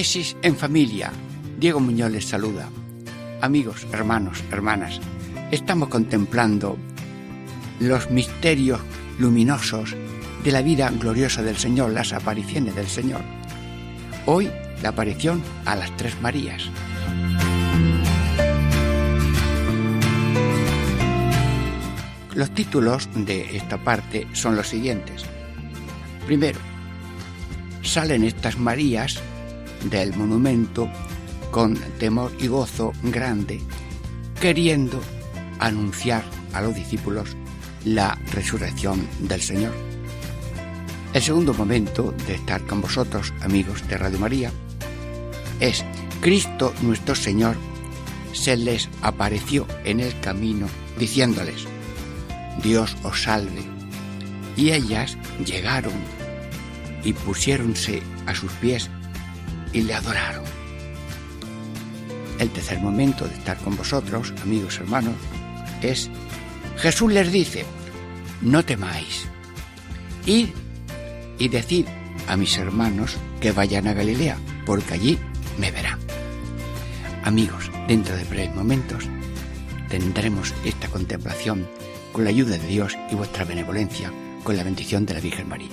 Catequesis en familia. Diego Muñoz les saluda. Amigos, hermanos, hermanas, estamos contemplando los misterios luminosos de la vida gloriosa del Señor, las apariciones del Señor. Hoy la aparición a las tres Marías. Los títulos de esta parte son los siguientes. Primero, salen estas Marías del monumento con temor y gozo grande, queriendo anunciar a los discípulos la resurrección del Señor. El segundo momento de estar con vosotros, amigos de Radio María, es Cristo nuestro Señor se les apareció en el camino diciéndoles, Dios os salve. Y ellas llegaron y pusiéronse a sus pies y le adoraron. El tercer momento de estar con vosotros, amigos hermanos, es Jesús les dice, no temáis, id y decid a mis hermanos que vayan a Galilea, porque allí me verán. Amigos, dentro de breves momentos tendremos esta contemplación con la ayuda de Dios y vuestra benevolencia, con la bendición de la Virgen María.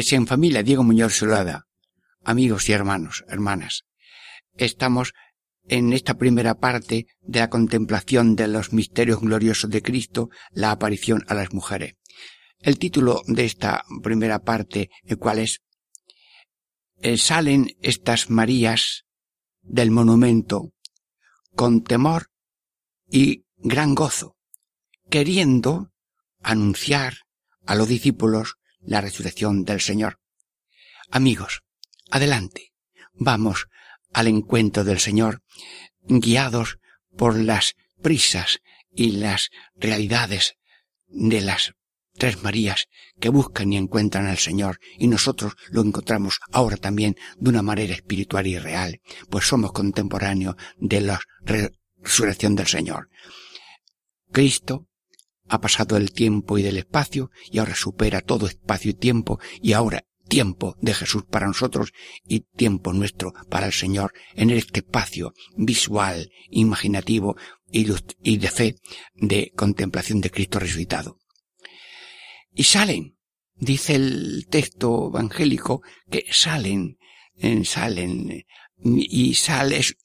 Catequesia en familia, Diego Muñoz Solada. Amigos y hermanos, hermanas, estamos en esta primera parte de la contemplación de los misterios gloriosos de Cristo, la aparición a las mujeres. El título de esta primera parte, el cual es eh, Salen estas Marías del monumento con temor y gran gozo, queriendo anunciar a los discípulos la resurrección del Señor. Amigos, adelante, vamos al encuentro del Señor, guiados por las prisas y las realidades de las tres Marías que buscan y encuentran al Señor y nosotros lo encontramos ahora también de una manera espiritual y real, pues somos contemporáneos de la resurrección del Señor. Cristo ha pasado el tiempo y del espacio y ahora supera todo espacio y tiempo y ahora tiempo de Jesús para nosotros y tiempo nuestro para el Señor en este espacio visual, imaginativo y de fe de contemplación de Cristo resucitado. Y salen, dice el texto evangélico, que salen, salen, y sales,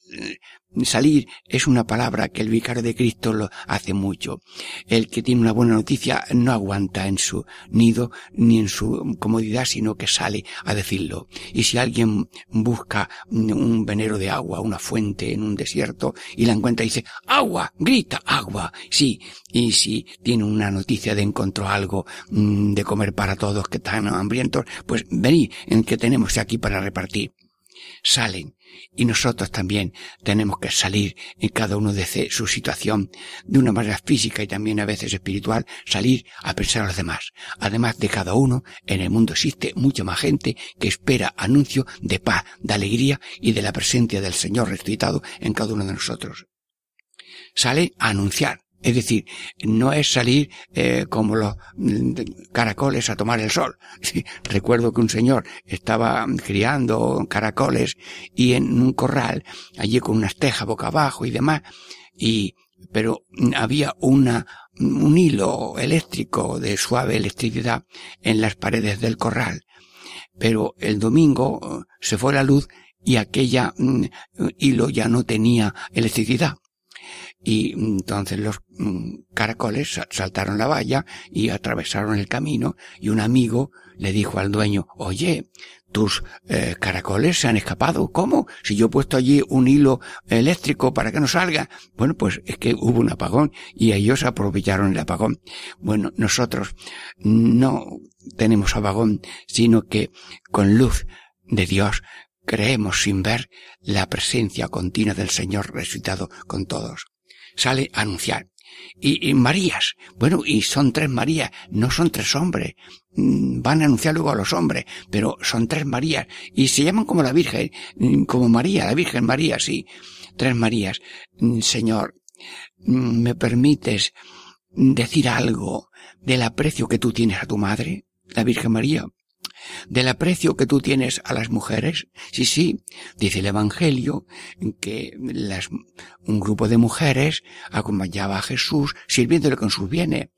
Salir es una palabra que el vicario de Cristo lo hace mucho. El que tiene una buena noticia no aguanta en su nido ni en su comodidad, sino que sale a decirlo. Y si alguien busca un venero de agua, una fuente en un desierto y la encuentra y dice, agua, grita, agua. Sí, y si tiene una noticia de encontró algo mm, de comer para todos que están hambrientos, pues venid en que tenemos aquí para repartir. Salen Y nosotros también tenemos que salir en cada uno de su situación de una manera física y también a veces espiritual, salir a pensar a los demás. Además de cada uno, en el mundo existe mucha más gente que espera anuncio de paz, de alegría y de la presencia del Señor resucitado en cada uno de nosotros. Sale a anunciar, es decir, no es salir eh, como los mm, caracoles a tomar el sol. recuerdo que un señor estaba criando caracoles y en un corral, allí con unas tejas boca abajo y demás, y pero había una un hilo eléctrico de suave electricidad en las paredes del corral. Pero el domingo eh, se fue la luz y aquella mm, hilo ya no tenía electricidad y entonces los mm, caracoles saltaron la valla y atravesaron el camino y un amigo le dijo al dueño, oye, tus eh, caracoles se han escapado. ¿Cómo? Si yo he puesto allí un hilo eléctrico para que no salga. Bueno, pues es que hubo un apagón y ellos aprovecharon el apagón. Bueno, nosotros no tenemos apagón, sino que con luz de Dios creemos sin ver la presencia continua del Señor resucitado con todos sale a anunciar. Y, Marías, bueno, y son tres Marías, no son tres hombres. Mm, van a anunciar luego a los hombres, pero son tres Marías. Y se llaman como la Virgen, mm, como María, la Virgen María, sí. Tres Marías. Mm, Señor, ¿me permites decir algo del aprecio que tú tienes a tu madre, la Virgen María? Del aprecio que tú tienes a las mujeres. Sí, sí, dice el Evangelio que las, un grupo de mujeres acompañaba a Jesús sirviéndole con sus bienes.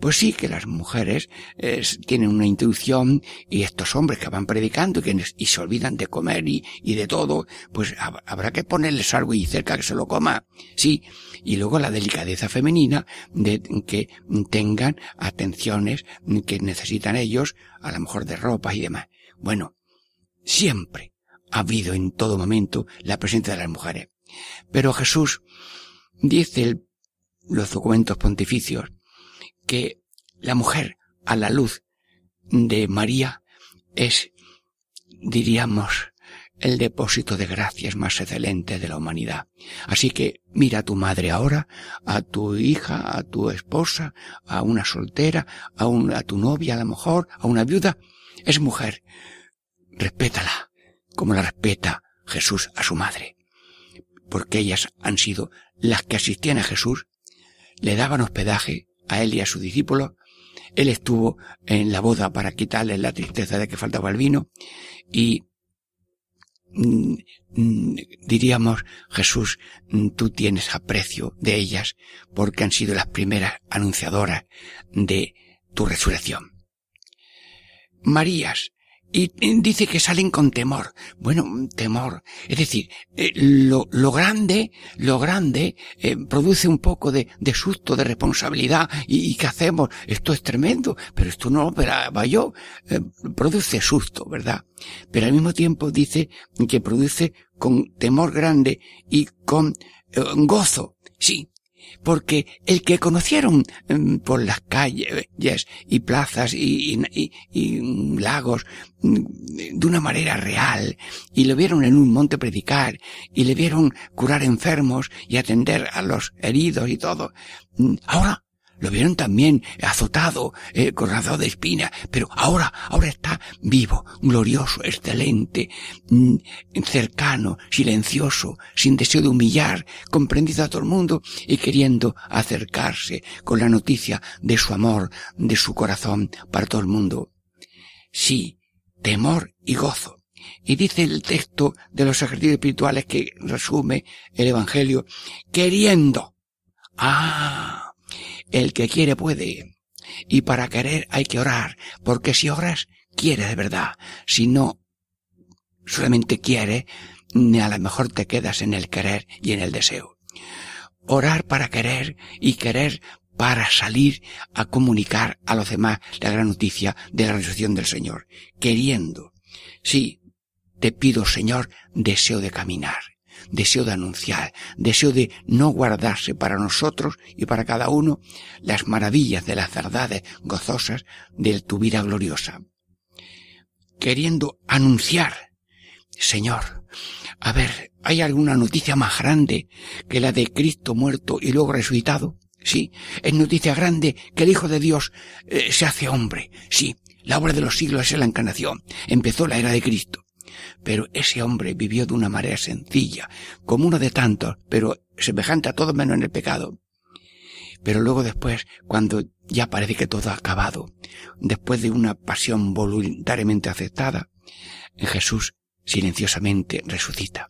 Pues sí que las mujeres tienen una intuición y estos hombres que van predicando y, y se olvidan de comer y de todo, pues habrá que ponerles algo y cerca que se lo coma. Sí, y luego la delicadeza femenina de que tengan atenciones que necesitan ellos, a lo mejor de ropa y demás. Bueno, siempre ha habido en todo momento la presencia de las mujeres. Pero Jesús dice los documentos pontificios que la mujer a la luz de María es, diríamos, el depósito de gracias más excelente de la humanidad. Así que mira a tu madre ahora, a tu hija, a tu esposa, a una soltera, a, a tu novia a lo mejor, a una viuda. Es mujer. Respétala, como la respeta Jesús a su madre. Porque ellas han sido las que asistían a Jesús, le daban hospedaje a él y a su discípulo, él estuvo en la boda para quitarle la tristeza de que faltaba el vino y diríamos, Jesús, mm, tú tienes aprecio de ellas porque han sido las primeras anunciadoras de tu resurrección. Marías, y dice que salen con temor. Bueno, temor. Es decir, eh, lo, lo, grande, lo grande eh, produce un poco de, de, susto, de responsabilidad. ¿Y, qué hacemos? Esto es tremendo, pero esto no lo esperaba yo. Eh, produce susto, ¿verdad? Pero al mismo tiempo dice que produce con temor grande y con gozo. Sí, porque el que conocieron em, por las calles y plazas y, lagos mm, de una manera real y le vieron en un monte predicar y le vieron curar enfermos y atender a los heridos y todo, mm, ahora lo vieron también azotado, eh, corrado de espina, pero ahora, ahora está vivo, glorioso, excelente, mm, cercano, silencioso, sin deseo de humillar, comprendido a todo el mundo y queriendo acercarse con la noticia de su amor, de su corazón para todo el mundo. Sí, temor y gozo. Y dice el texto de los ejercicios espirituales que resume el Evangelio, queriendo. Ah, el que quiere puede. Y para querer hay que orar, porque si oras, quiere de verdad. Si no, solamente quiere, a lo mejor te quedas en el querer y en el deseo. Orar para querer y querer para salir a comunicar a los demás la gran noticia de la resurrección del Señor. Queriendo. Sí, te pido, Señor, deseo de caminar deseo de anunciar, deseo de no guardarse para nosotros y para cada uno las maravillas de las verdades gozosas de tu vida gloriosa. Queriendo anunciar, Señor, A ver, ¿hay alguna noticia más grande que la de Cristo muerto y luego resucitado? Sí, es noticia grande que el Hijo de Dios eh, se hace hombre. Sí, la obra de los siglos es la encarnación. Empezó la era de Cristo. Pero ese hombre vivió de una manera sencilla, como uno de tantos, pero semejante a todo menos en el pecado. Pero luego después, cuando ya parece que todo ha acabado, después de una pasión voluntariamente aceptada, Jesús silenciosamente resucita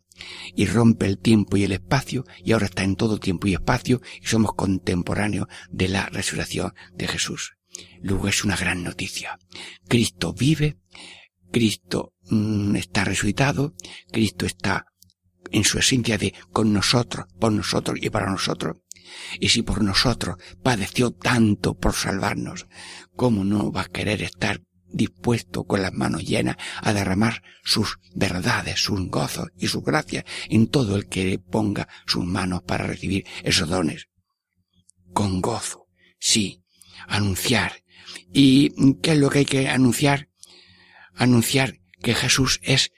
y rompe el tiempo y el espacio y ahora está en todo tiempo y espacio y somos contemporáneos de la resurrección de Jesús. Luego es una gran noticia. Cristo vive, Cristo mm, está resucitado, Cristo está en su esencia de con nosotros, por nosotros y para nosotros. Y si por nosotros padeció tanto por salvarnos, ¿cómo no va a querer estar dispuesto con las manos llenas a derramar sus verdades, sus gozos y su gracia en todo el que ponga sus manos para recibir esos dones. Con gozo, sí, anunciar. ¿Y qué es lo que hay que anunciar? Anunciar que Jesús es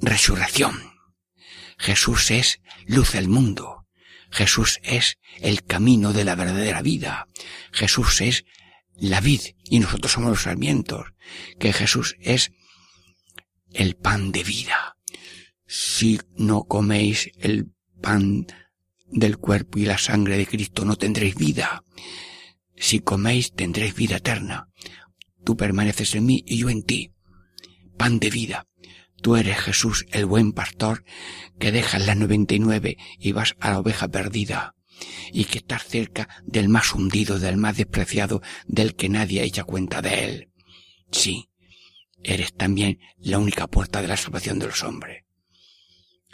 resurrección. Jesús es luz del mundo. Jesús es el camino de la verdadera vida. Jesús es la vid y nosotros somos los sarmientos, que Jesús es el pan de vida. Si no coméis el pan del cuerpo y la sangre de Cristo no tendréis vida. Si coméis tendréis vida eterna. Tú permaneces en mí y yo en ti. Pan de vida. Tú eres Jesús, el buen pastor, que dejas las noventa y nueve y vas a la oveja perdida y que estás cerca del más hundido, del más despreciado, del que nadie echa cuenta de él. Sí, eres también la única puerta de la salvación de los hombres.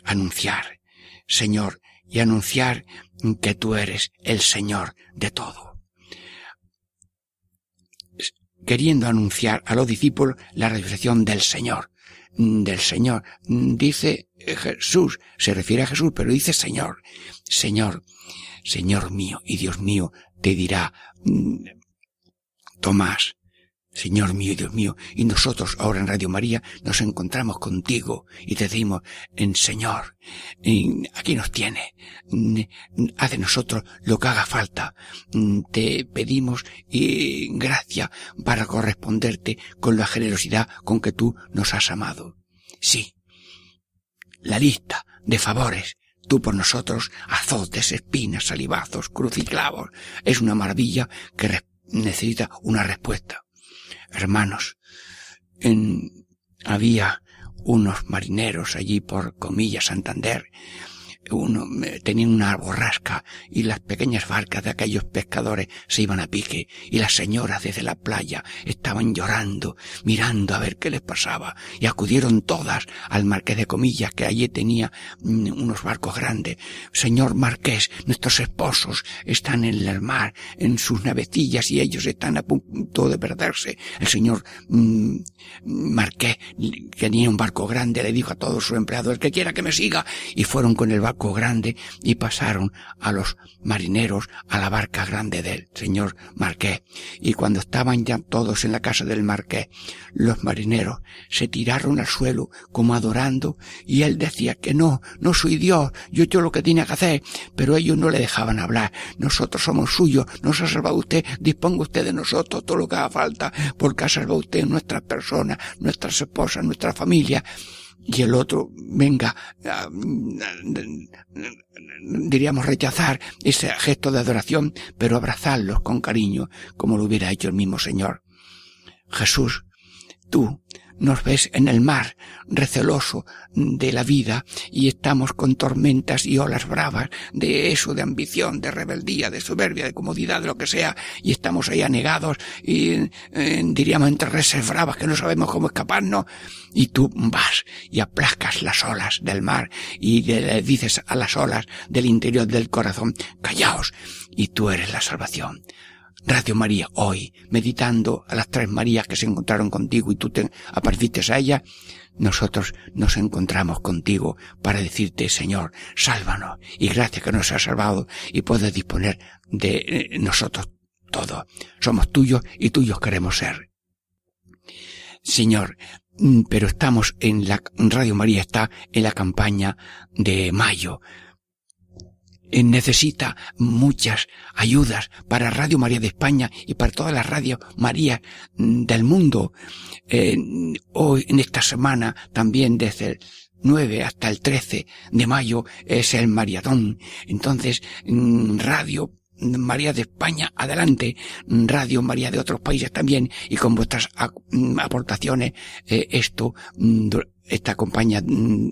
Anunciar, Señor, y anunciar que tú eres el Señor de todo. Queriendo anunciar a los discípulos la resurrección del Señor, del Señor. Dice Jesús, se refiere a Jesús, pero dice Señor, Señor, Señor mío y Dios mío, te dirá mm, Tomás, Señor mío y Dios mío, y nosotros ahora en Radio María nos encontramos contigo y te decimos, en Señor, aquí nos tiene, mm, haz de nosotros lo que haga falta, te pedimos gracia para corresponderte con la generosidad con que tú nos has amado. Sí, la lista de favores Tú por nosotros, azotes, espinas, salivazos, cruciclavos. Es una maravilla que necesita una respuesta. Hermanos, en, había unos marineros allí por Comillas, Santander, uno tenía una borrasca y las pequeñas barcas de aquellos pescadores se iban a pique y las señoras desde la playa estaban llorando, mirando a ver qué les pasaba y acudieron todas al marqués de comillas que allí tenía mm, unos barcos grandes. Señor marqués, nuestros esposos están en el mar, en sus navecillas y ellos están a punto de perderse. El señor mm, marqués que tenía un barco grande le dijo a todos sus empleados el que quiera que me siga y fueron con el barco grande y pasaron a los marineros a la barca grande del señor Marqués. Y cuando estaban ya todos en la casa del Marqués, los marineros se tiraron al suelo como adorando y él decía que no, no soy Dios, yo he hecho lo que tiene que hacer, pero ellos no le dejaban hablar. Nosotros somos suyos, nos ha salvado usted, disponga usted de nosotros todo lo que haga falta, porque ha salvado usted nuestras personas, nuestras esposas, nuestra familia y el otro venga, diríamos rechazar ese gesto de adoración, pero abrazarlos con cariño, como lo hubiera hecho el mismo Señor. Jesús, tú nos ves en el mar receloso de la vida y estamos con tormentas y olas bravas de eso, de ambición, de rebeldía, de soberbia, de comodidad, de lo que sea, y estamos ahí anegados y eh, diríamos entre reses bravas que no sabemos cómo escaparnos, y tú vas y aplacas las olas del mar y le dices a las olas del interior del corazón, callaos, y tú eres la salvación. Radio María hoy, meditando a las tres Marías que se encontraron contigo y tú te apareciste a ella, nosotros nos encontramos contigo para decirte, Señor, sálvanos y gracias que nos has salvado y puedes disponer de eh, nosotros todo. Somos tuyos y tuyos queremos ser. Señor, mm, pero estamos en la, Radio María está en la campaña de mayo. Eh, necesita muchas ayudas para Radio María de España y para todas las Radio María mm, del mundo. Eh, hoy, en esta semana, también desde el 9 hasta el 13 de mayo es el maratón. Entonces, mm, Radio María de España, adelante, Radio María de otros países también, y con vuestras mm, aportaciones, eh, esto, mm, esta campaña, mm,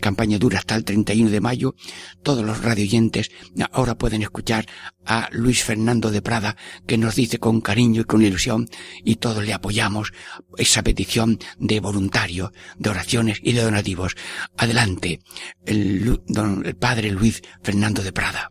campaña dura hasta el 31 de mayo, todos los radioyentes ahora pueden escuchar a Luis Fernando de Prada, que nos dice con cariño y con ilusión, y todos le apoyamos esa petición de voluntarios, de oraciones y de donativos. Adelante, el, el padre Luis Fernando de Prada.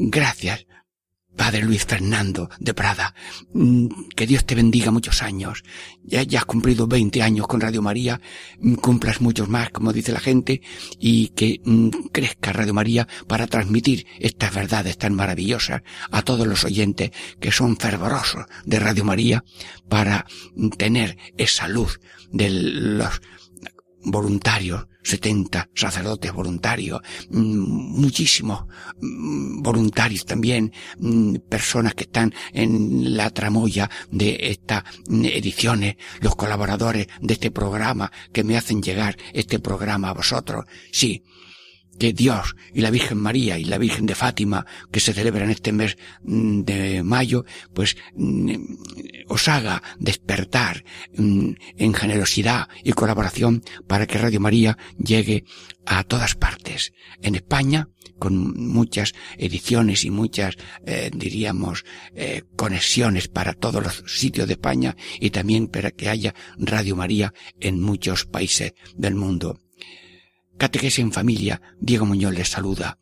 Gracias, Padre Luis Fernando de Prada. Mm, que Dios te bendiga muchos años. Ya, ya has cumplido 20 años con Radio María, mm, cumplas muchos más, como dice la gente, y que mm, crezca Radio María para transmitir estas verdades tan maravillosas a todos los oyentes que son fervorosos de Radio María para tener esa luz de los voluntarios 70 sacerdotes voluntarios, mm, muchísimos mm, voluntarios también, mm, personas que están en la tramoya de estas ediciones, los colaboradores de este programa que me hacen llegar este programa a vosotros. Sí, que Dios y la Virgen María y la Virgen de Fátima, que se celebra en este mes mm, de mayo, pues mm, os haga despertar mm, en generosidad y colaboración para que Radio María llegue a todas partes. En España, con muchas ediciones y muchas, eh, diríamos, eh, conexiones para todos los sitios de España y también para que haya Radio María en muchos países del mundo. Catequesis en familia, Diego Muñoz les saluda.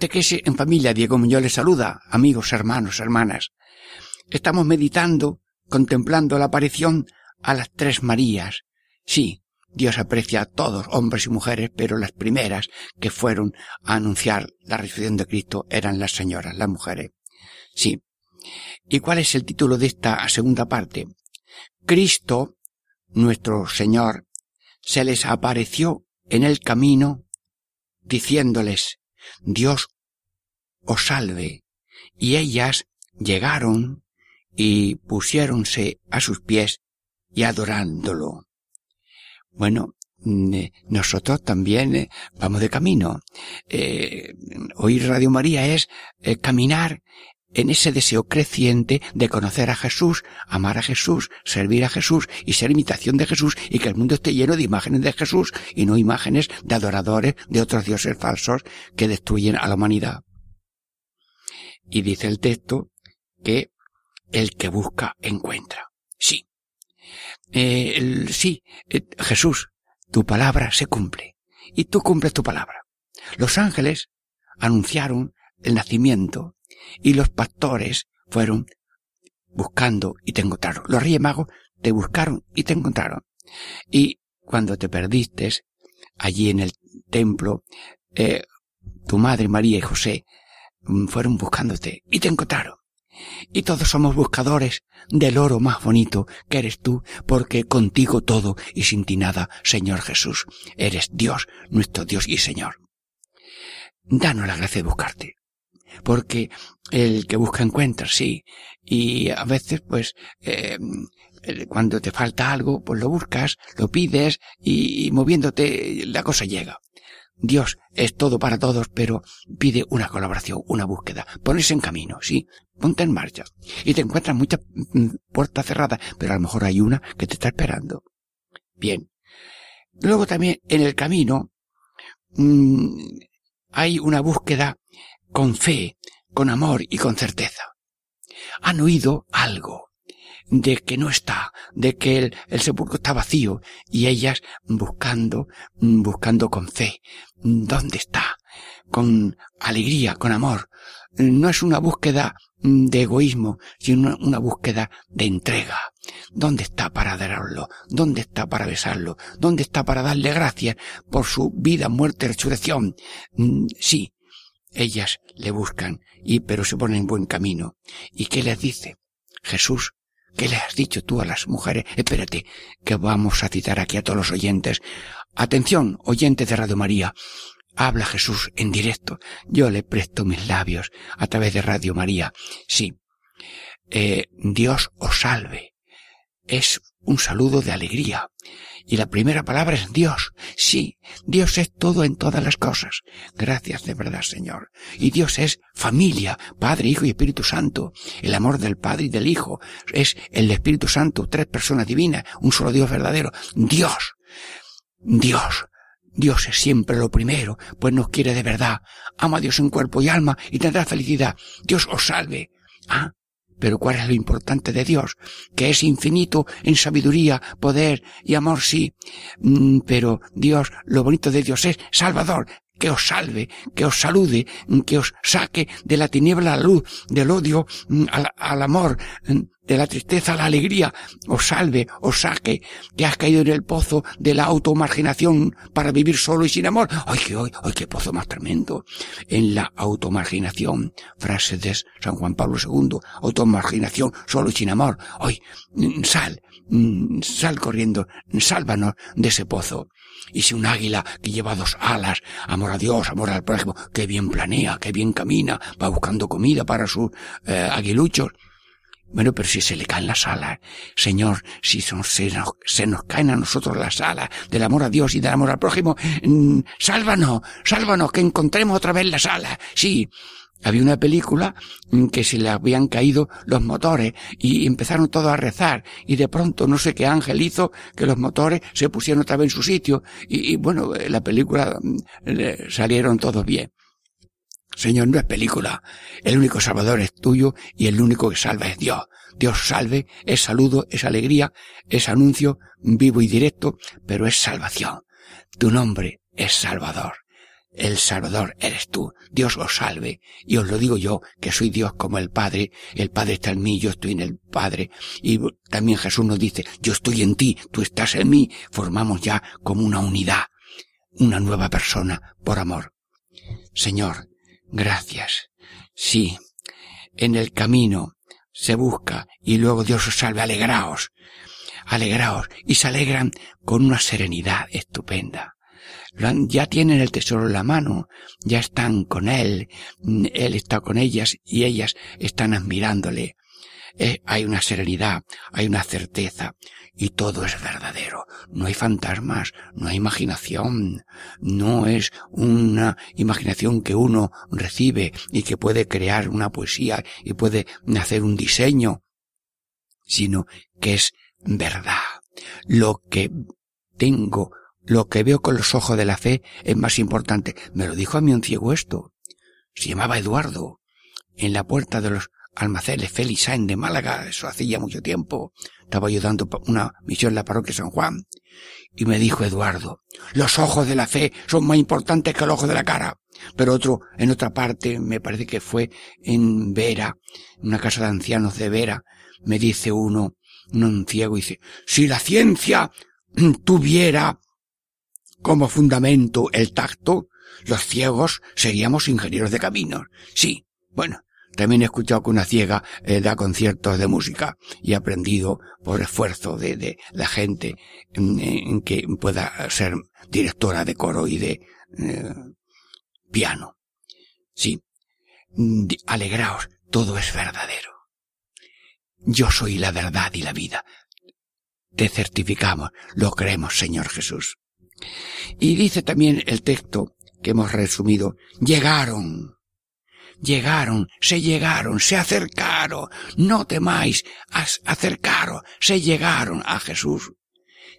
En familia, Diego Muñoz les saluda, amigos, hermanos, hermanas. Estamos meditando, contemplando la aparición a las tres Marías. Sí, Dios aprecia a todos, hombres y mujeres, pero las primeras que fueron a anunciar la resurrección de Cristo eran las señoras, las mujeres. Sí. ¿Y cuál es el título de esta segunda parte? Cristo, nuestro Señor, se les apareció en el camino diciéndoles, Dios os salve. Y ellas llegaron y pusiéronse a sus pies y adorándolo. Bueno, mm, eh, nosotros también eh, vamos de camino. Eh, oír Radio María es caminar en ese deseo creciente de conocer a Jesús, amar a Jesús, servir a Jesús y ser imitación de Jesús y que el mundo esté lleno de imágenes de Jesús y no imágenes de adoradores de otros dioses falsos que destruyen a la humanidad. Y dice el texto que el que busca encuentra. Sí. Eh, sí, eh, Jesús, tu palabra se cumple. Y tú cumples tu palabra. Los ángeles anunciaron el nacimiento y los pastores fueron buscando y te encontraron. Los reyes magos te buscaron y te encontraron. Y cuando te perdiste allí en el templo, eh, tu madre María y José mm, fueron buscándote y te encontraron. Y todos somos buscadores del oro más bonito que eres tú, porque contigo todo y sin ti nada, Señor Jesús. Eres Dios, nuestro Dios y Señor. Danos la gracia de buscarte porque el que busca encuentra, sí. Y a veces, pues, eh, cuando te falta algo, pues lo buscas, lo pides y, moviéndote la cosa llega. Dios es todo para todos, pero pide una colaboración, una búsqueda. Pones en camino, sí. Ponte en marcha. Y te encuentras muchas mm, puertas cerradas, pero a lo mejor hay una que te está esperando. Bien. Luego también en el camino mmm, hay una búsqueda con fe, con amor y con certeza. Han oído algo de que no está, de que el, el, sepulcro está vacío y ellas buscando, buscando con fe. ¿Dónde está? Con alegría, con amor. No es una búsqueda de egoísmo, sino una búsqueda de entrega. ¿Dónde está para adorarlo? ¿Dónde está para besarlo? ¿Dónde está para darle gracias por su vida, muerte, resurrección? Sí, ellas le buscan, y pero se ponen en buen camino. ¿Y qué les dice? Jesús, ¿qué le has dicho tú a las mujeres? Espérate, que vamos a citar aquí a todos los oyentes. Atención, oyentes de Radio María. Habla Jesús en directo. Yo le presto mis labios a través de Radio María. Sí. Eh, Dios os salve. Es un saludo de alegría. Y la primera palabra es Dios. Sí, Dios es todo en todas las cosas. Gracias de verdad, Señor. Y Dios es familia, Padre, Hijo y Espíritu Santo. El amor del Padre y del Hijo es el Espíritu Santo, tres personas divinas, un solo Dios verdadero. Dios. Dios. Dios es siempre lo primero, pues nos quiere de verdad. Ama a Dios en cuerpo y alma y tendrá felicidad. Dios os salve. Ah, pero ¿cuál es lo importante de Dios? Que es infinito en sabiduría, poder y amor, sí. Mm, pero Dios, lo bonito de Dios es Salvador, que os salve, que os salude, que os saque de la tiniebla a la luz, del odio mm, al, amor, mm, de la tristeza a la alegría, os salve, os saque, que has caído en el pozo de la automarginación para vivir solo y sin amor. ¡Ay, qué, ay, qué pozo más tremendo! En la automarginación, frase de San Juan Pablo II, automarginación solo y sin amor. ¡Ay, mm, sal, sal corriendo, sálvanos de ese pozo! Y si un águila que lleva dos alas, amor a Dios, amor al prójimo, que bien planea, que bien camina, va buscando comida para sus eh, aguiluchos. Bueno, pero si se le caen las alas, Señor, si se, nos, se nos caen a nosotros las alas del amor a Dios y del amor al prójimo, mm, sálvanos, sálvanos, que encontremos otra vez las alas. Sí, había una película en que se le habían caído los motores y empezaron todos a rezar y de pronto no sé qué ángel hizo que los motores se pusieron otra vez en su sitio y, bueno, la película mm, salieron todos bien. Señor, no es película. El único salvador es tuyo y el único que salva es Dios. Dios salve, es saludo, es alegría, es anuncio vivo y directo, pero es salvación. Tu nombre es Salvador. El Salvador eres tú. Dios os salve. Y os lo digo yo, que soy Dios como el Padre. El Padre está en mí, yo estoy en el Padre. Y también Jesús nos dice, yo estoy en ti, tú estás en mí. Formamos ya como una unidad, una nueva persona por amor. Señor, gracias. Sí, en el camino se busca y luego Dios os salve. Alegraos, alegraos. Y se alegran con una serenidad estupenda ya tienen el tesoro en la mano, ya están con él, él está con ellas y ellas están admirándole. Eh, hay una serenidad, hay una certeza y todo es verdadero. No hay fantasmas, no hay imaginación, no es una imaginación que uno recibe y que puede crear una poesía y puede hacer un diseño, sino que es verdad. Lo que tengo, lo que veo con los ojos de la fe es más importante. Me lo dijo a mí un ciego esto. Se llamaba Eduardo. En la puerta de los almacenes Félix de Málaga, eso hacía mucho tiempo. Estaba yo dando una misión en la parroquia San Juan. Y me dijo Eduardo, los ojos de la fe son más importantes que el ojo de la cara. Pero otro, en otra parte, me parece que fue en Vera, una casa de ancianos de Vera, me dice uno, un ciego, dice, si la ciencia tuviera como fundamento el tacto, los ciegos seríamos ingenieros de caminos. Sí, bueno, también he escuchado que una ciega eh, da conciertos de música y he aprendido por esfuerzo de, la gente en, que pueda ser directora de coro y de eh, piano. Sí, alegraos, todo es verdadero. Yo soy la verdad y la vida. Te certificamos, lo creemos, Señor Jesús. Y dice también el texto que hemos resumido, llegaron llegaron, se llegaron, se acercaron, no temáis, acercaron, se llegaron a Jesús.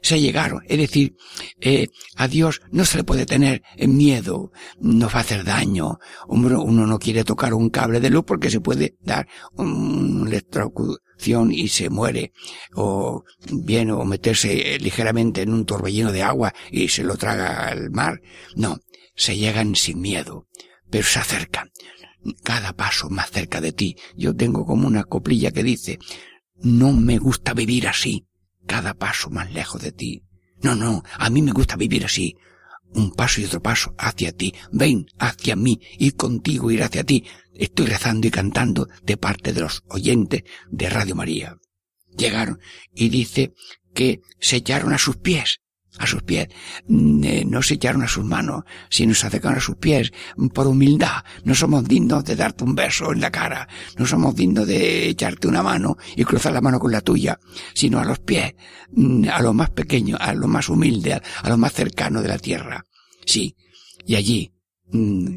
Se llegaron, es decir, eh, a Dios no se le puede tener miedo, no va a hacer daño. Uno, uno no quiere tocar un cable de luz porque se puede dar una electrocución y se muere, o bien, o meterse ligeramente en un torbellino de agua y se lo traga al mar. No, se llegan sin miedo, pero se acercan cada paso más cerca de ti. Yo tengo como una coplilla que dice, no me gusta vivir así, cada paso más lejos de ti. No, no, a mí me gusta vivir así. Un paso y otro paso hacia ti. Ven hacia mí, y contigo, ir hacia ti. Estoy rezando y cantando de parte de los oyentes de Radio María. Llegaron y dice que se echaron a sus pies a sus pies. Mm, eh, no se echaron a sus manos, sino se acercaron a sus pies por humildad. No somos dignos de darte un beso en la cara, no somos dignos de echarte una mano y cruzar la mano con la tuya, sino a los pies, mm, a lo más pequeño, a lo más humilde, a lo más cercano de la tierra. Sí, y allí, mm,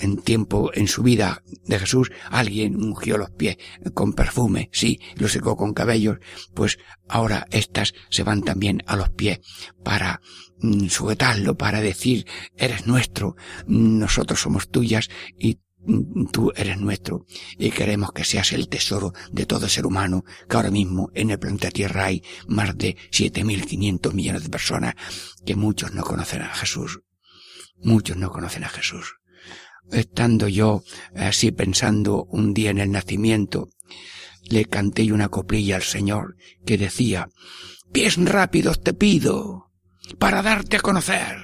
en tiempo, en su vida de Jesús, alguien ungió los pies con perfume, sí, lo secó con cabellos, pues ahora estas se van también a los pies para mm, sujetarlo, para decir, eres nuestro, nosotros somos tuyas y mm, tú eres nuestro y queremos que seas el tesoro de todo ser humano, que ahora mismo en el planeta Tierra hay más de 7.500 millones de personas que muchos no conocen a Jesús. Muchos no conocen a Jesús estando yo así pensando un día en el nacimiento, le canté una coplilla al Señor que decía, pies rápidos te pido para darte a conocer.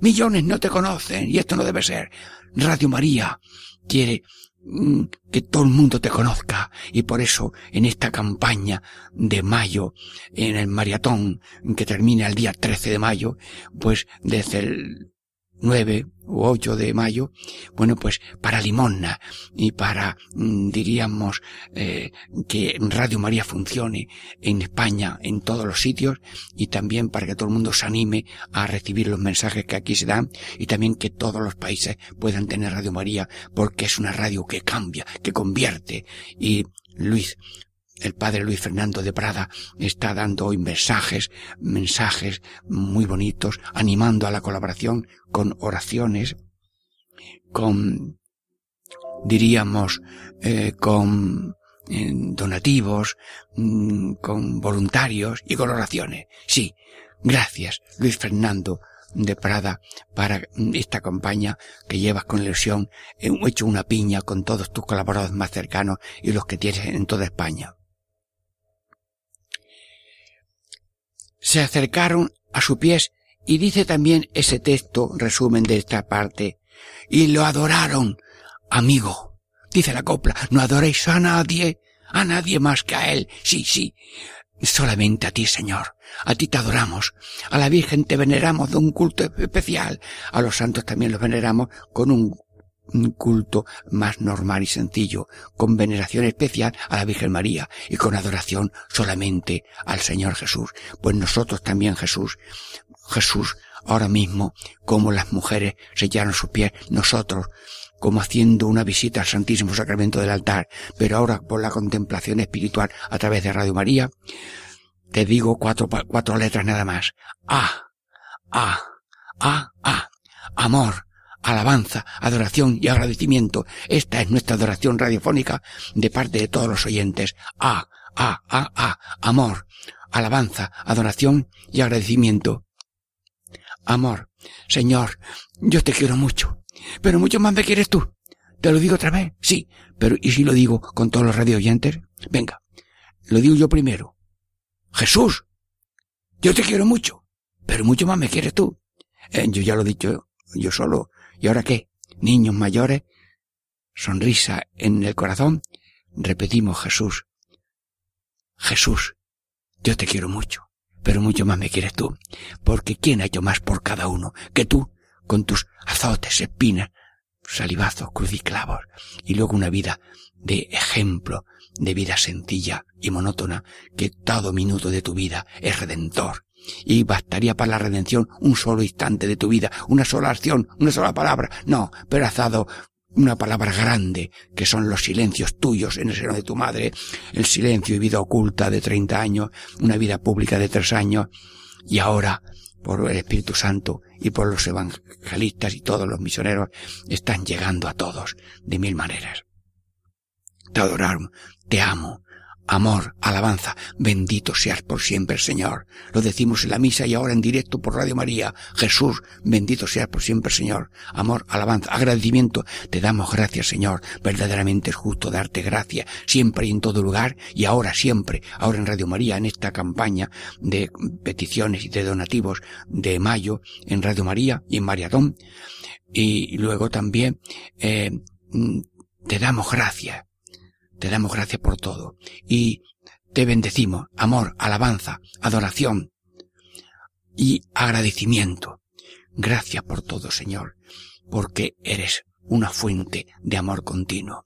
Millones no te conocen y esto no debe ser. Radio María quiere mm, que todo el mundo te conozca y por eso en esta campaña de mayo, en el maratón que termina el día 13 de mayo, pues desde el 9 u 8 de mayo, bueno, pues para limosna y para, mm, diríamos, eh, que Radio María funcione en España, en todos los sitios, y también para que todo el mundo se anime a recibir los mensajes que aquí se dan, y también que todos los países puedan tener Radio María, porque es una radio que cambia, que convierte. Y Luis, el padre Luis Fernando de Prada está dando hoy mensajes, mensajes muy bonitos, animando a la colaboración con oraciones, con, diríamos, eh, con eh, donativos, mm, con voluntarios y con oraciones. Sí, gracias Luis Fernando de Prada para esta campaña que llevas con ilusión. He hecho una piña con todos tus colaboradores más cercanos y los que tienes en toda España. Se acercaron a sus pies y dice también ese texto, resumen de esta parte, y lo adoraron, amigo. Dice la copla, no adoréis a nadie, a nadie más que a Él. Sí, sí, solamente a ti, Señor. A ti te adoramos. A la Virgen te veneramos de un culto especial. A los santos también los veneramos con un culto más normal y sencillo, con veneración especial a la Virgen María y con adoración solamente al Señor Jesús. Pues nosotros también Jesús, Jesús, ahora mismo, como las mujeres sellaron sus pies, nosotros, como haciendo una visita al Santísimo Sacramento del altar, pero ahora por la contemplación espiritual a través de Radio María, te digo cuatro, cuatro letras nada más. A, A, A, A, amor, alabanza, adoración y agradecimiento. Esta es nuestra adoración radiofónica de parte de todos los oyentes. A, A, A, A, amor, alabanza, adoración y agradecimiento. Amor, Señor, yo te quiero mucho, pero mucho más me quieres tú. ¿Te lo digo otra vez? Sí, pero ¿y si lo digo con todos los radio oyentes? Venga, lo digo yo primero. Jesús, yo te quiero mucho, pero mucho más me quieres tú. Eh, yo ya lo he dicho yo solo. ¿Y ahora qué? Niños mayores, sonrisa en el corazón, repetimos Jesús. Jesús, yo te quiero mucho, pero mucho más me quieres tú, porque ¿quién ha hecho más por cada uno que tú, con tus azotes, espinas, salivazos, cruciclavos, y luego una vida de ejemplo, de vida sencilla y monótona, que todo minuto de tu vida es redentor. Y bastaría para la redención un solo instante de tu vida, una sola acción, una sola palabra. No, pero has dado una palabra grande, que son los silencios tuyos en el seno de tu madre, el silencio y vida oculta de treinta años, una vida pública de tres años, y ahora, por el Espíritu Santo y por los evangelistas y todos los misioneros, están llegando a todos de mil maneras. Te adoraron, te amo, amor, alabanza, bendito seas por siempre, Señor. Lo decimos en la misa y ahora en directo por Radio María. Jesús, bendito seas por siempre, Señor. Amor, alabanza, agradecimiento. Te damos gracias, Señor. Verdaderamente es justo darte gracias siempre y en todo lugar y ahora siempre, ahora en Radio María, en esta campaña de peticiones y de donativos de mayo en Radio María y en Mariadón. Y luego también, eh, mm, te damos gracias te damos gracias por todo y te bendecimos, amor, alabanza, adoración y agradecimiento. Gracias por todo, Señor, porque eres una fuente de amor continuo.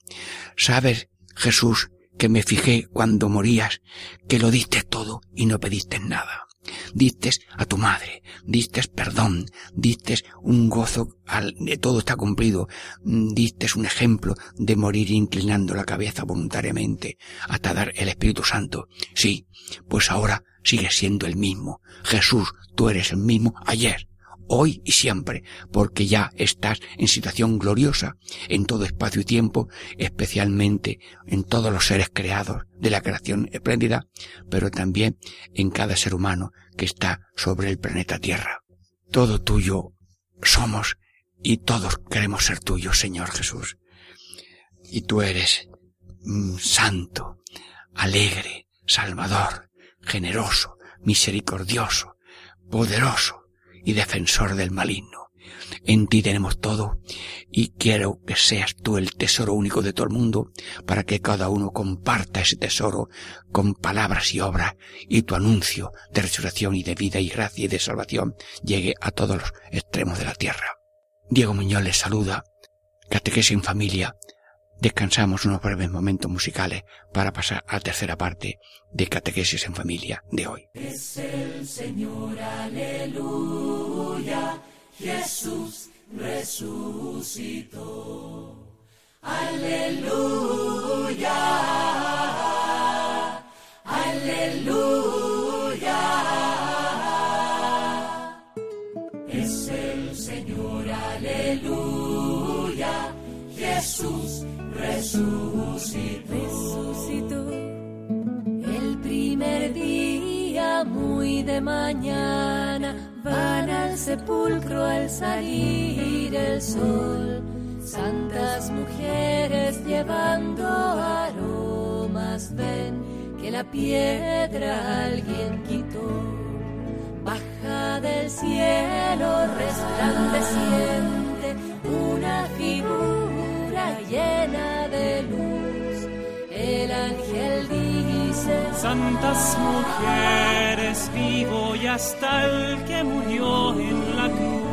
Sabes, Jesús, que me fijé cuando morías, que lo diste todo y no pediste nada diste a tu madre, diste perdón, diste un gozo, al, de todo está cumplido, diste un ejemplo de morir inclinando la cabeza voluntariamente hasta dar el Espíritu Santo. Sí, pues ahora sigues siendo el mismo. Jesús, tú eres el mismo ayer, hoy y siempre, porque ya estás en situación gloriosa en todo espacio y tiempo, especialmente en todos los seres creados de la creación espléndida, pero también en cada ser humano que está sobre el planeta Tierra. Todo tuyo somos y todos queremos ser tuyos, Señor Jesús. Y tú eres mm, santo, alegre, salvador, generoso, misericordioso, poderoso, y defensor del maligno. En ti tenemos todo y quiero que seas tú el tesoro único de todo el mundo para que cada uno comparta ese tesoro con palabras y obras y tu anuncio de resurrección y de vida y gracia y de salvación llegue a todos los extremos de la tierra. Diego Muñoz les saluda, catequesis en familia. Descansamos unos breves momentos musicales para pasar a la tercera parte de catequesis en familia de hoy. Jesús resucitó. Aleluya, aleluya. Es el Señor, aleluya, Jesús resucitó. resucitó primer día, muy de mañana, van al sepulcro al salir el sol. Santas mujeres llevando aromas, ven que la piedra alguien quitó. Baja del cielo resplandeciente una figura llena de luz. El ángel Santas mujeres, vivo y hasta el que murió en la cruz.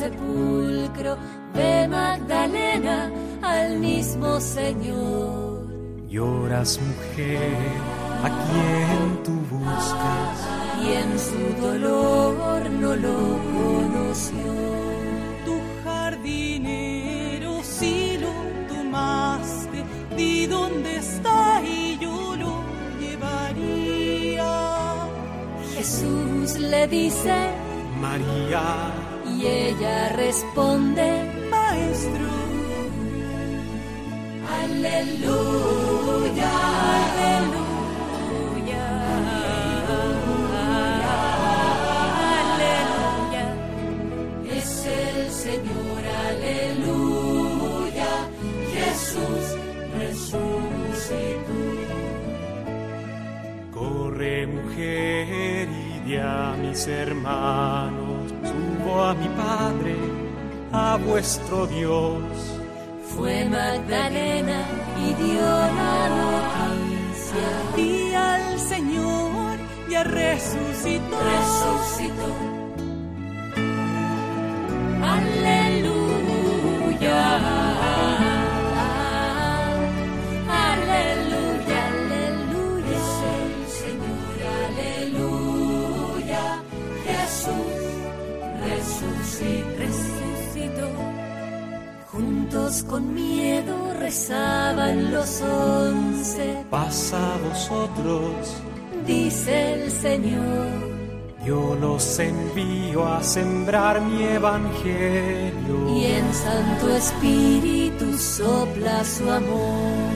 Sepulcro, ve Magdalena al mismo Señor. Lloras mujer, a quien tú buscas. Y en su dolor no lo conoció. Tu jardinero si lo tomaste, di dónde está y yo lo llevaría. Jesús le dice María, y ella responde, Maestro, aleluya, aleluya, aleluya. Es el Señor, aleluya. Jesús resucitó. corre mujer y di a mis hermanos, subo a mi Padre, a vuestro Dios. Fue Magdalena y dio la noticia. di al Señor, ya resucitó. resucitó. Resucitó. Juntos con miedo rezaban los once. Pasa a vosotros, Dice el Señor. yo los envío a sembrar mi evangelio. y en Santo Espíritu sopla su amor.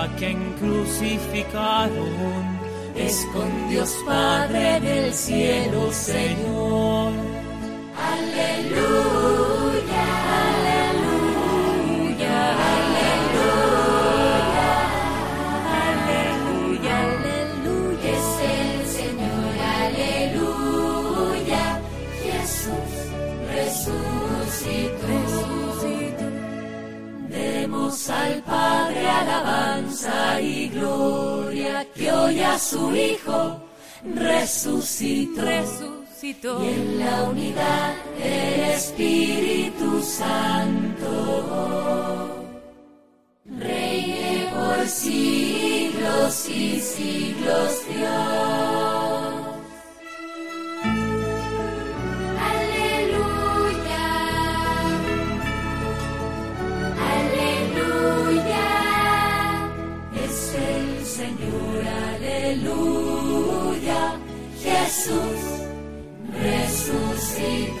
A quien crucificaron Es con Dios Padre del cielo, Señor. Aleluya, Aleluya, Demos al Padre alabanza y gloria, que hoy a su Hijo resucitó. resucitó. Y en la unidad del Espíritu Santo reine por siglos y siglos Dios. Aleluya. Jesús resucitó.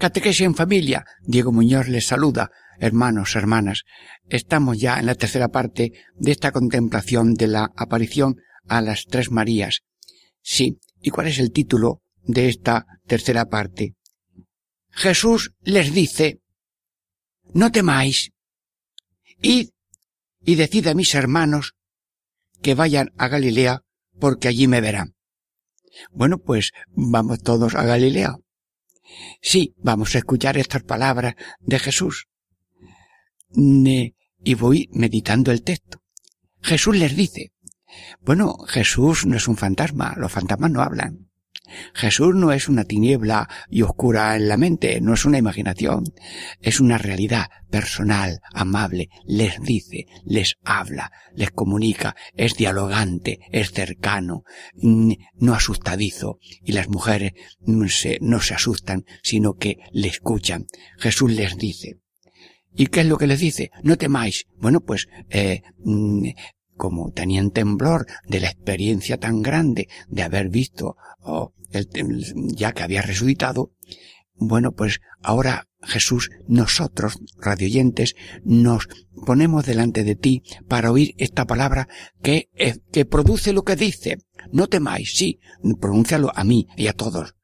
Catequesia en familia. Diego Muñoz les saluda. Hermanos, hermanas, estamos ya en la tercera parte de esta contemplación de la aparición a las tres Marías. Sí, ¿y cuál es el título de esta tercera parte? Jesús les dice, no temáis, id y decid a mis hermanos que vayan a Galilea porque allí me verán. Bueno, pues vamos todos a Galilea. Sí, vamos a escuchar estas palabras de Jesús. y voy meditando el texto. Jesús les dice, bueno, Jesús no es un fantasma, los fantasmas no hablan. Jesús no es una tiniebla y oscura en la mente, no es una imaginación, es una realidad personal, amable, les dice, les habla, les comunica, es dialogante, es cercano, no asustadizo, y las mujeres no se, asustan, sino que le escuchan. Jesús les dice, ¿Y qué es lo que les dice? No temáis. Bueno, pues eh, como tenían temblor de la experiencia tan grande de haber visto oh, ya que había resucitado, bueno, pues ahora Jesús, nosotros, radioyentes, nos ponemos delante de ti para oír esta palabra que, eh, que produce lo que dice. No temáis, sí, pronúncialo a mí y a todos.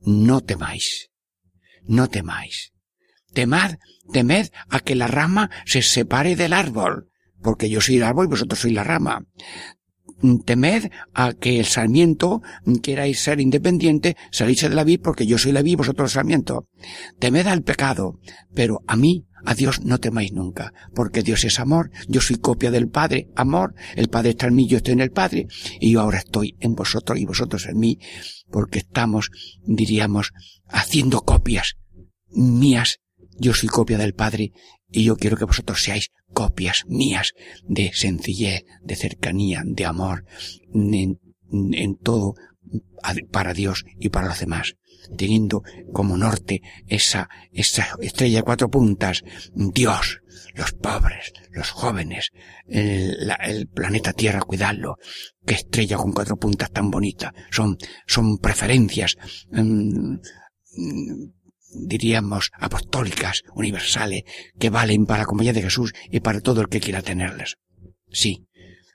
No temáis. No temáis. Temad, temed a que la rama se separe del árbol porque yo soy el árbol y vosotros sois la rama. Temed a que el sarmiento queráis ser independiente, salirse de la vid porque yo soy la vid vosotros el sarmiento. Temed al pecado, pero a mí, a Dios no temáis nunca, porque Dios es amor, yo soy copia del Padre, amor, el Padre está en mí, yo estoy en el Padre, y yo ahora estoy en vosotros y vosotros en mí, porque estamos, diríamos, haciendo copias mías, yo soy copia del Padre y yo quiero que vosotros seáis copias mías de sencillez, de cercanía, de amor, en, todo para Dios y para los demás, teniendo como norte esa, esa estrella de cuatro puntas, Dios, los pobres, los jóvenes, el, planeta Tierra, cuidarlo. Qué estrella con cuatro puntas tan bonita. Son, son preferencias, mm, diríamos, apostólicas, universales, que valen para la compañía de Jesús y para todo el que quiera tenerlas. Sí,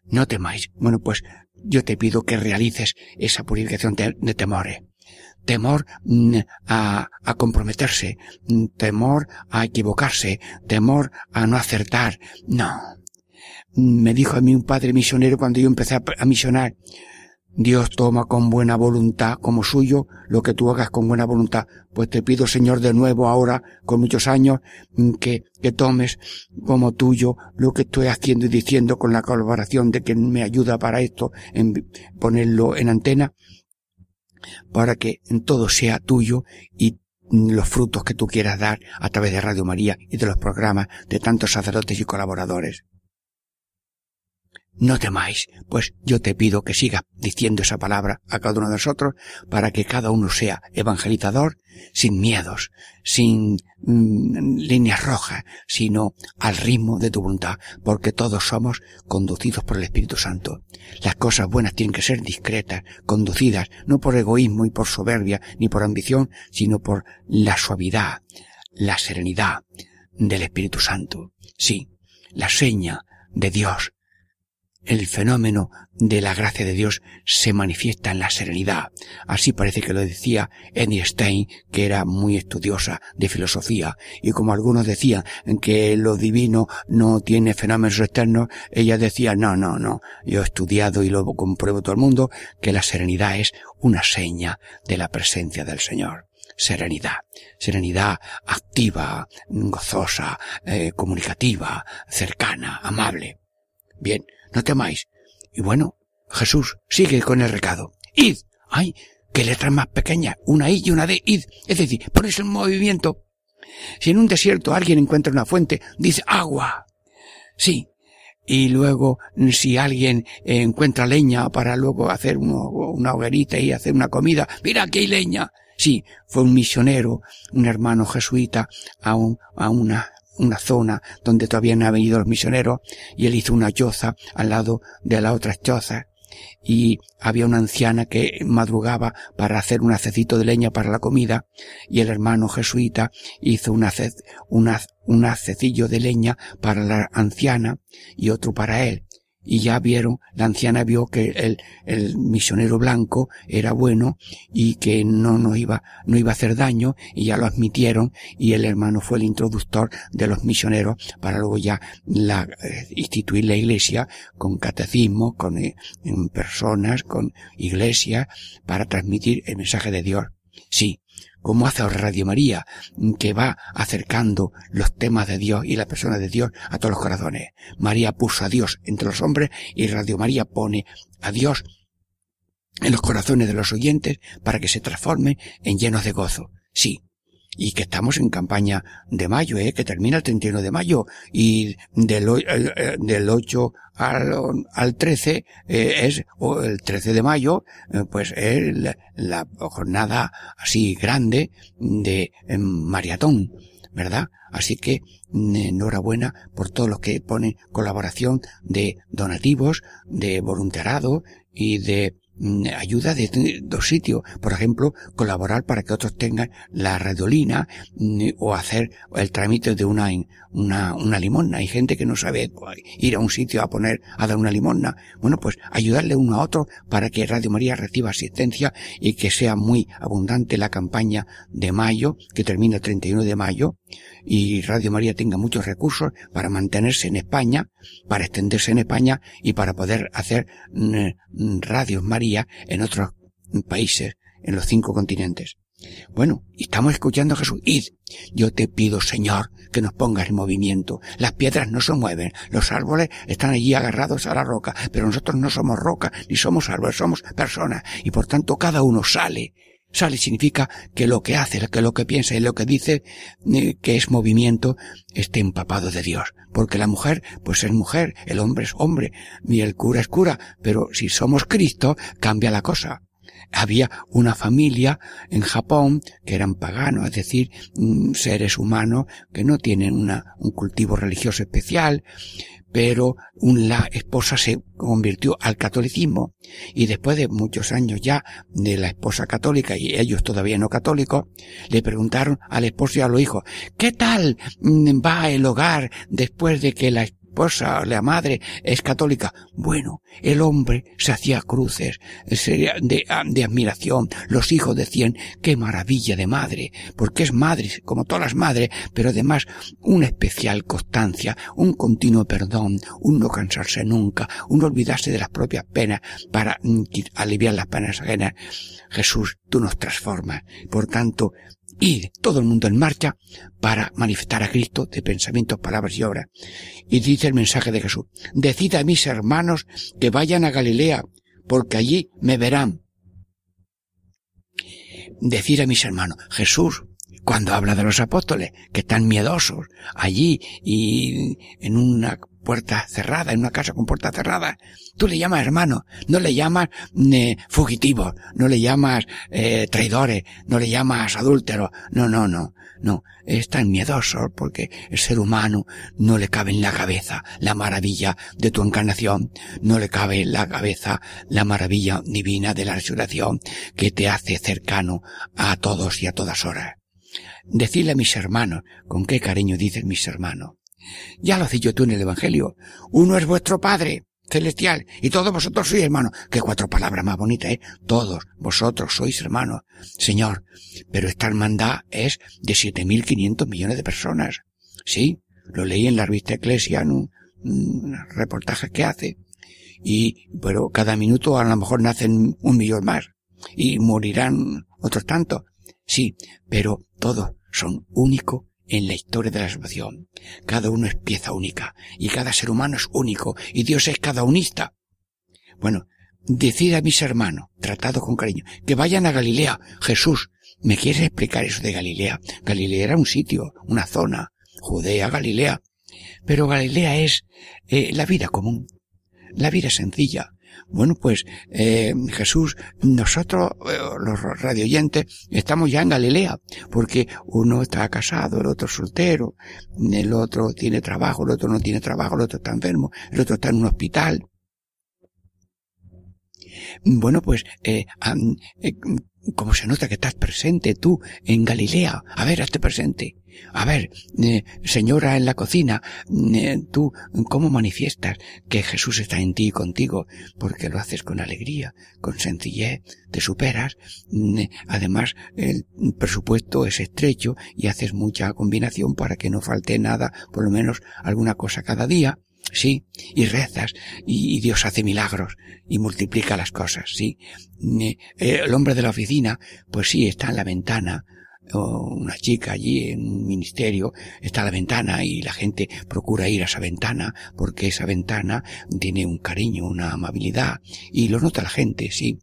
no temáis. Bueno, pues yo te pido que realices esa purificación de, temores. Temor mm, a, a comprometerse, temor a equivocarse, temor a no acertar. No. Me dijo a mí un padre misionero cuando yo empecé a misionar, Dios toma con buena voluntad como suyo lo que tú hagas con buena voluntad. Pues te pido, Señor, de nuevo ahora, con muchos años, mm, que, que tomes como tuyo lo que estoy haciendo y diciendo con la colaboración de quien me ayuda para esto, en ponerlo en antena, para que todo sea tuyo y los frutos que tú quieras dar a través de Radio María y de los programas de tantos sacerdotes y colaboradores. No temáis, pues yo te pido que sigas diciendo esa palabra a cada uno de nosotros para que cada uno sea evangelizador sin miedos, sin mm, líneas rojas, sino al ritmo de tu voluntad, porque todos somos conducidos por el Espíritu Santo. Las cosas buenas tienen que ser discretas, conducidas no por egoísmo y por soberbia ni por ambición, sino por la suavidad, la serenidad del Espíritu Santo. Sí, la seña de Dios el fenómeno de la gracia de Dios se manifiesta en la serenidad. Así parece que lo decía Edith Stein, que era muy estudiosa de filosofía, y como algunos decían que lo divino no tiene fenómenos externos, ella decía, no, no, no, yo he estudiado y lo compruebo todo el mundo, que la serenidad es una seña de la presencia del Señor serenidad. Serenidad activa, gozosa, eh, comunicativa, cercana, amable. Bien, no temáis. Y bueno, Jesús sigue con el recado. Id. Ay, qué letras más pequeñas. Una I y una D. Id. Es decir, pones en movimiento. Si en un desierto alguien encuentra una fuente, dice agua. Sí. Y luego, si alguien encuentra leña para luego hacer una hoguerita y hacer una comida, mira aquí hay leña. Sí, fue un misionero, un hermano jesuita, a, un, a una una zona donde todavía no han venido los misioneros y él hizo una choza al lado de la otra choza. Y había una anciana que madrugaba para hacer un acecito de leña para la comida y el hermano jesuita hizo un, un acecillo de leña para la anciana y otro para él y ya vieron, la anciana vio que el, el, misionero blanco era bueno y que no nos iba, no iba a hacer daño y ya lo admitieron y el hermano fue el introductor de los misioneros para luego ya la, eh, instituir la iglesia con catecismo, con eh, personas, con iglesia para transmitir el mensaje de Dios. Sí, como hace Radio María, que va acercando los temas de Dios y la persona de Dios a todos los corazones. María puso a Dios entre los hombres y Radio María pone a Dios en los corazones de los oyentes para que se transforme en llenos de gozo. Sí, y que estamos en campaña de mayo, ¿eh? que termina el 31 de mayo y del, eh, del 8 al, al 13 eh, es o el 13 de mayo eh, pues es la, jornada así grande de maratón ¿verdad? Así que enhorabuena por todos los que ponen colaboración de donativos, de voluntariado y de Mm, ayuda de dos sitios. Por ejemplo, colaborar para que otros tengan la redolina mm, o hacer el trámite de una, una, una limosna. Hay gente que no sabe ir a un sitio a poner, a dar una limosna. Bueno, pues ayudarle uno a otro para que Radio María reciba asistencia y que sea muy abundante la campaña de mayo, que termina el 31 de mayo, y Radio María tenga muchos recursos para mantenerse en España, para extenderse en España y para poder hacer mm, radios María en otros países, en los cinco continentes. Bueno, estamos escuchando a Jesús. Id, yo te pido, Señor, que nos pongas en movimiento. Las piedras no se mueven, los árboles están allí agarrados a la roca, pero nosotros no somos roca, ni somos árboles, somos personas, y por tanto cada uno sale Sale significa que lo que hace, que lo que piensa y lo que dice, eh, que es movimiento, esté empapado de Dios. Porque la mujer, pues es mujer, el hombre es hombre, y el cura es cura, pero si somos Cristo, cambia la cosa. Había una familia en Japón que eran paganos, es decir, mm, seres humanos que no tienen una, un cultivo religioso especial, pero la esposa se convirtió al catolicismo y después de muchos años ya de la esposa católica y ellos todavía no católicos, le preguntaron al esposo y a los hijos, ¿qué tal va el hogar después de que la esposa, la madre, es católica. Bueno, el hombre se hacía cruces de, de admiración. Los hijos decían, qué maravilla de madre, porque es madre, como todas las madres, pero además una especial constancia, un continuo perdón, un no cansarse nunca, un olvidarse de las propias penas para mm, aliviar las penas ajenas. Jesús, tú nos transformas. Por tanto, y todo el mundo en marcha para manifestar a Cristo de pensamientos, palabras y obras. Y dice el mensaje de Jesús, decid a mis hermanos que vayan a Galilea, porque allí me verán. Decir a mis hermanos, Jesús, cuando habla de los apóstoles, que están miedosos allí y en una puerta cerrada, en una casa con puerta cerrada. Tú le llamas hermano, no le llamas eh, fugitivos, no le llamas eh, traidores, no le llamas adúlteros, no, no, no, no. Es tan miedoso porque el ser humano no le cabe en la cabeza la maravilla de tu encarnación, no le cabe en la cabeza la maravilla divina de la resurrección que te hace cercano a todos y a todas horas. Decirle a mis hermanos, con qué cariño dices mis hermanos, ya lo has dicho tú en el Evangelio. Uno es vuestro Padre celestial y todos vosotros sois hermanos. Qué cuatro palabras más bonitas, ¿eh? Todos vosotros sois hermanos. Señor, pero esta hermandad es de 7.500 millones de personas. Sí, lo leí en la revista Eclesia, en un, reportaje que hace. Y, pero cada minuto a lo mejor nacen un millón más. Y morirán otros tantos. Sí, pero todos son únicos en la historia de la salvación. Cada uno es pieza única y cada ser humano es único y Dios es cada unista. Bueno, decid a mis hermanos, tratado con cariño, que vayan a Galilea. Jesús, ¿me quieres explicar eso de Galilea? Galilea era un sitio, una zona. Judea, Galilea. Pero Galilea es eh, la vida común, la vida sencilla, bueno, pues eh, Jesús, nosotros, eh, los radioyentes, estamos ya en Galilea, porque uno está casado, el otro soltero, el otro tiene trabajo, el otro no tiene trabajo, el otro está enfermo, el otro está en un hospital. Bueno, pues, eh, como se nota que estás presente tú en Galilea. A ver, hazte presente. A ver, eh, señora en la cocina, eh, tú, ¿cómo manifiestas que Jesús está en ti y contigo? Porque lo haces con alegría, con sencillez, te superas. Eh, además, el presupuesto es estrecho y haces mucha combinación para que no falte nada, por lo menos alguna cosa cada día. Sí, y rezas, y, Dios hace milagros, y multiplica las cosas, sí. Eh, el hombre de la oficina, pues sí, está en la ventana, o una chica allí en un ministerio está a la ventana y la gente procura ir a esa ventana porque esa ventana tiene un cariño, una amabilidad y lo nota la gente, sí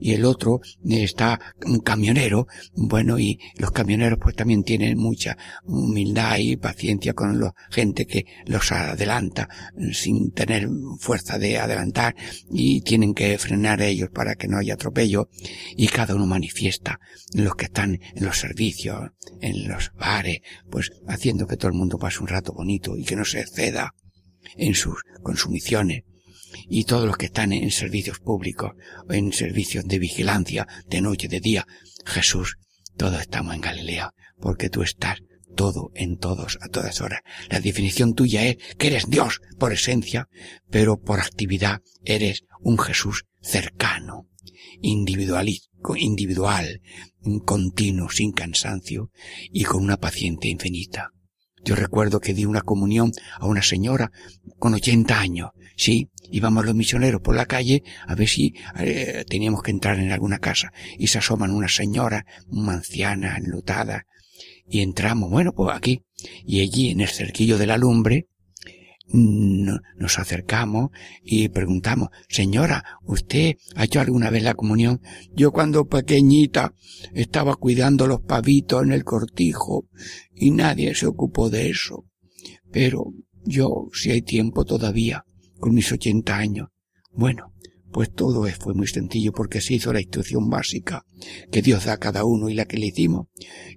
y el otro está un camionero, bueno, y los camioneros pues también tienen mucha humildad y paciencia con la gente que los adelanta sin tener fuerza de adelantar y tienen que frenar ellos para que no haya atropello. Y cada uno manifiesta los que están en los servicios, en los bares, pues haciendo que todo el mundo pase un rato bonito y que no se exceda en sus consumiciones y todos los que están en servicios públicos, en servicios de vigilancia, de noche, de día. Jesús, todos estamos en Galilea, porque tú estás todo en todos a todas horas. La definición tuya es que eres Dios por esencia, pero por actividad eres un Jesús cercano, individual, individual, continuo, sin cansancio y con una paciencia infinita. Yo recuerdo que di una comunión a una señora con 80 años. Sí, íbamos los misioneros por la calle a ver si eh, teníamos que entrar en alguna casa. Y se asoman una señora, una anciana, enlutada. Y entramos, bueno, pues aquí. Y allí, en el cerquillo de la lumbre, nos acercamos y preguntamos, señora, ¿usted ha hecho alguna vez la comunión? Yo cuando pequeñita estaba cuidando los pavitos en el cortijo y nadie se ocupó de eso. Pero yo, si hay tiempo todavía, con mis ochenta años, bueno, pues todo fue muy sencillo porque se hizo la instrucción básica que Dios da a cada uno y la que le hicimos,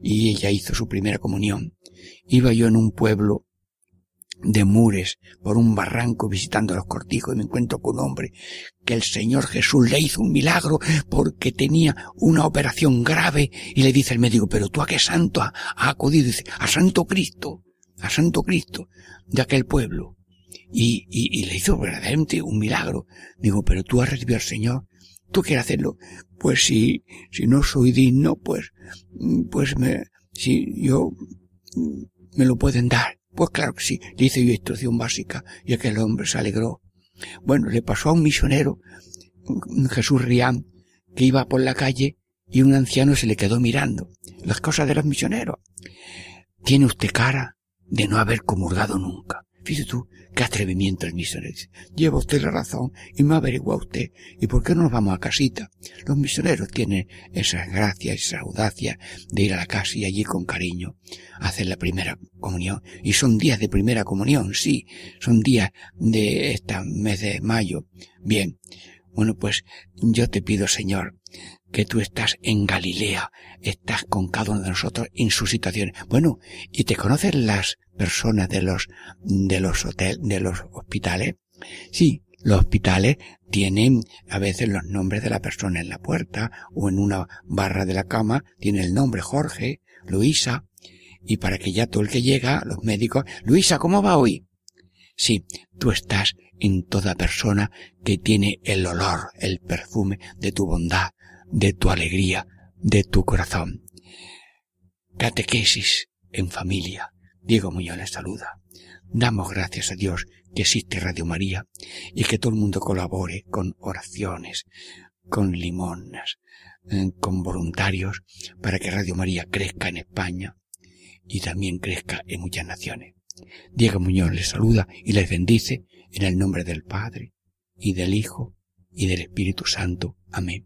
y ella hizo su primera comunión. Iba yo en un pueblo de Mures por un barranco visitando los cortijos y me encuentro con un hombre que el Señor Jesús le hizo un milagro porque tenía una operación grave y le dice el médico, pero tú a qué santo ha, acudido? dice, a Santo Cristo, a Santo Cristo de aquel pueblo. Y, y, y, le hizo verdaderamente un milagro. Digo, pero tú has recibido al Señor, tú quieres hacerlo. Pues si, si no soy digno, pues, pues me, si yo, me lo pueden dar. Pues claro que sí, le hice yo instrucción básica y aquel hombre se alegró. Bueno, le pasó a un misionero, Jesús Rián, que iba por la calle y un anciano se le quedó mirando. Las cosas de los misioneros. Tiene usted cara de no haber comulgado nunca. Fíjese tú, qué atrevimiento el misionero. Lleva usted la razón y me averigua usted. ¿Y por qué no nos vamos a casita? Los misioneros tienen esa gracia, esa audacia de ir a la casa y allí con cariño hacer la primera comunión. Y son días de primera comunión, sí. Son días de este mes de mayo. Bien. Bueno, pues yo te pido, Señor, que tú estás en Galilea, estás con cada uno de nosotros en su situación. Bueno, y te conocen las personas de los, de los hoteles, de los hospitales. Sí, los hospitales tienen a veces los nombres de la persona en la puerta o en una barra de la cama tiene el nombre Jorge, Luisa, y para que ya todo el que llega, los médicos, Luisa, ¿cómo va hoy? Sí, tú estás en toda persona que tiene el olor, el perfume de tu bondad, de tu alegría, de tu corazón. Catequesis en familia. Diego Muñoz les saluda. Damos gracias a Dios que existe Radio María y que todo el mundo colabore con oraciones, con limonas, eh, con voluntarios para que Radio María crezca en España y también crezca en muchas naciones. Diego Muñoz les saluda y les bendice en el nombre del Padre y del Hijo y del Espíritu Santo. Amén.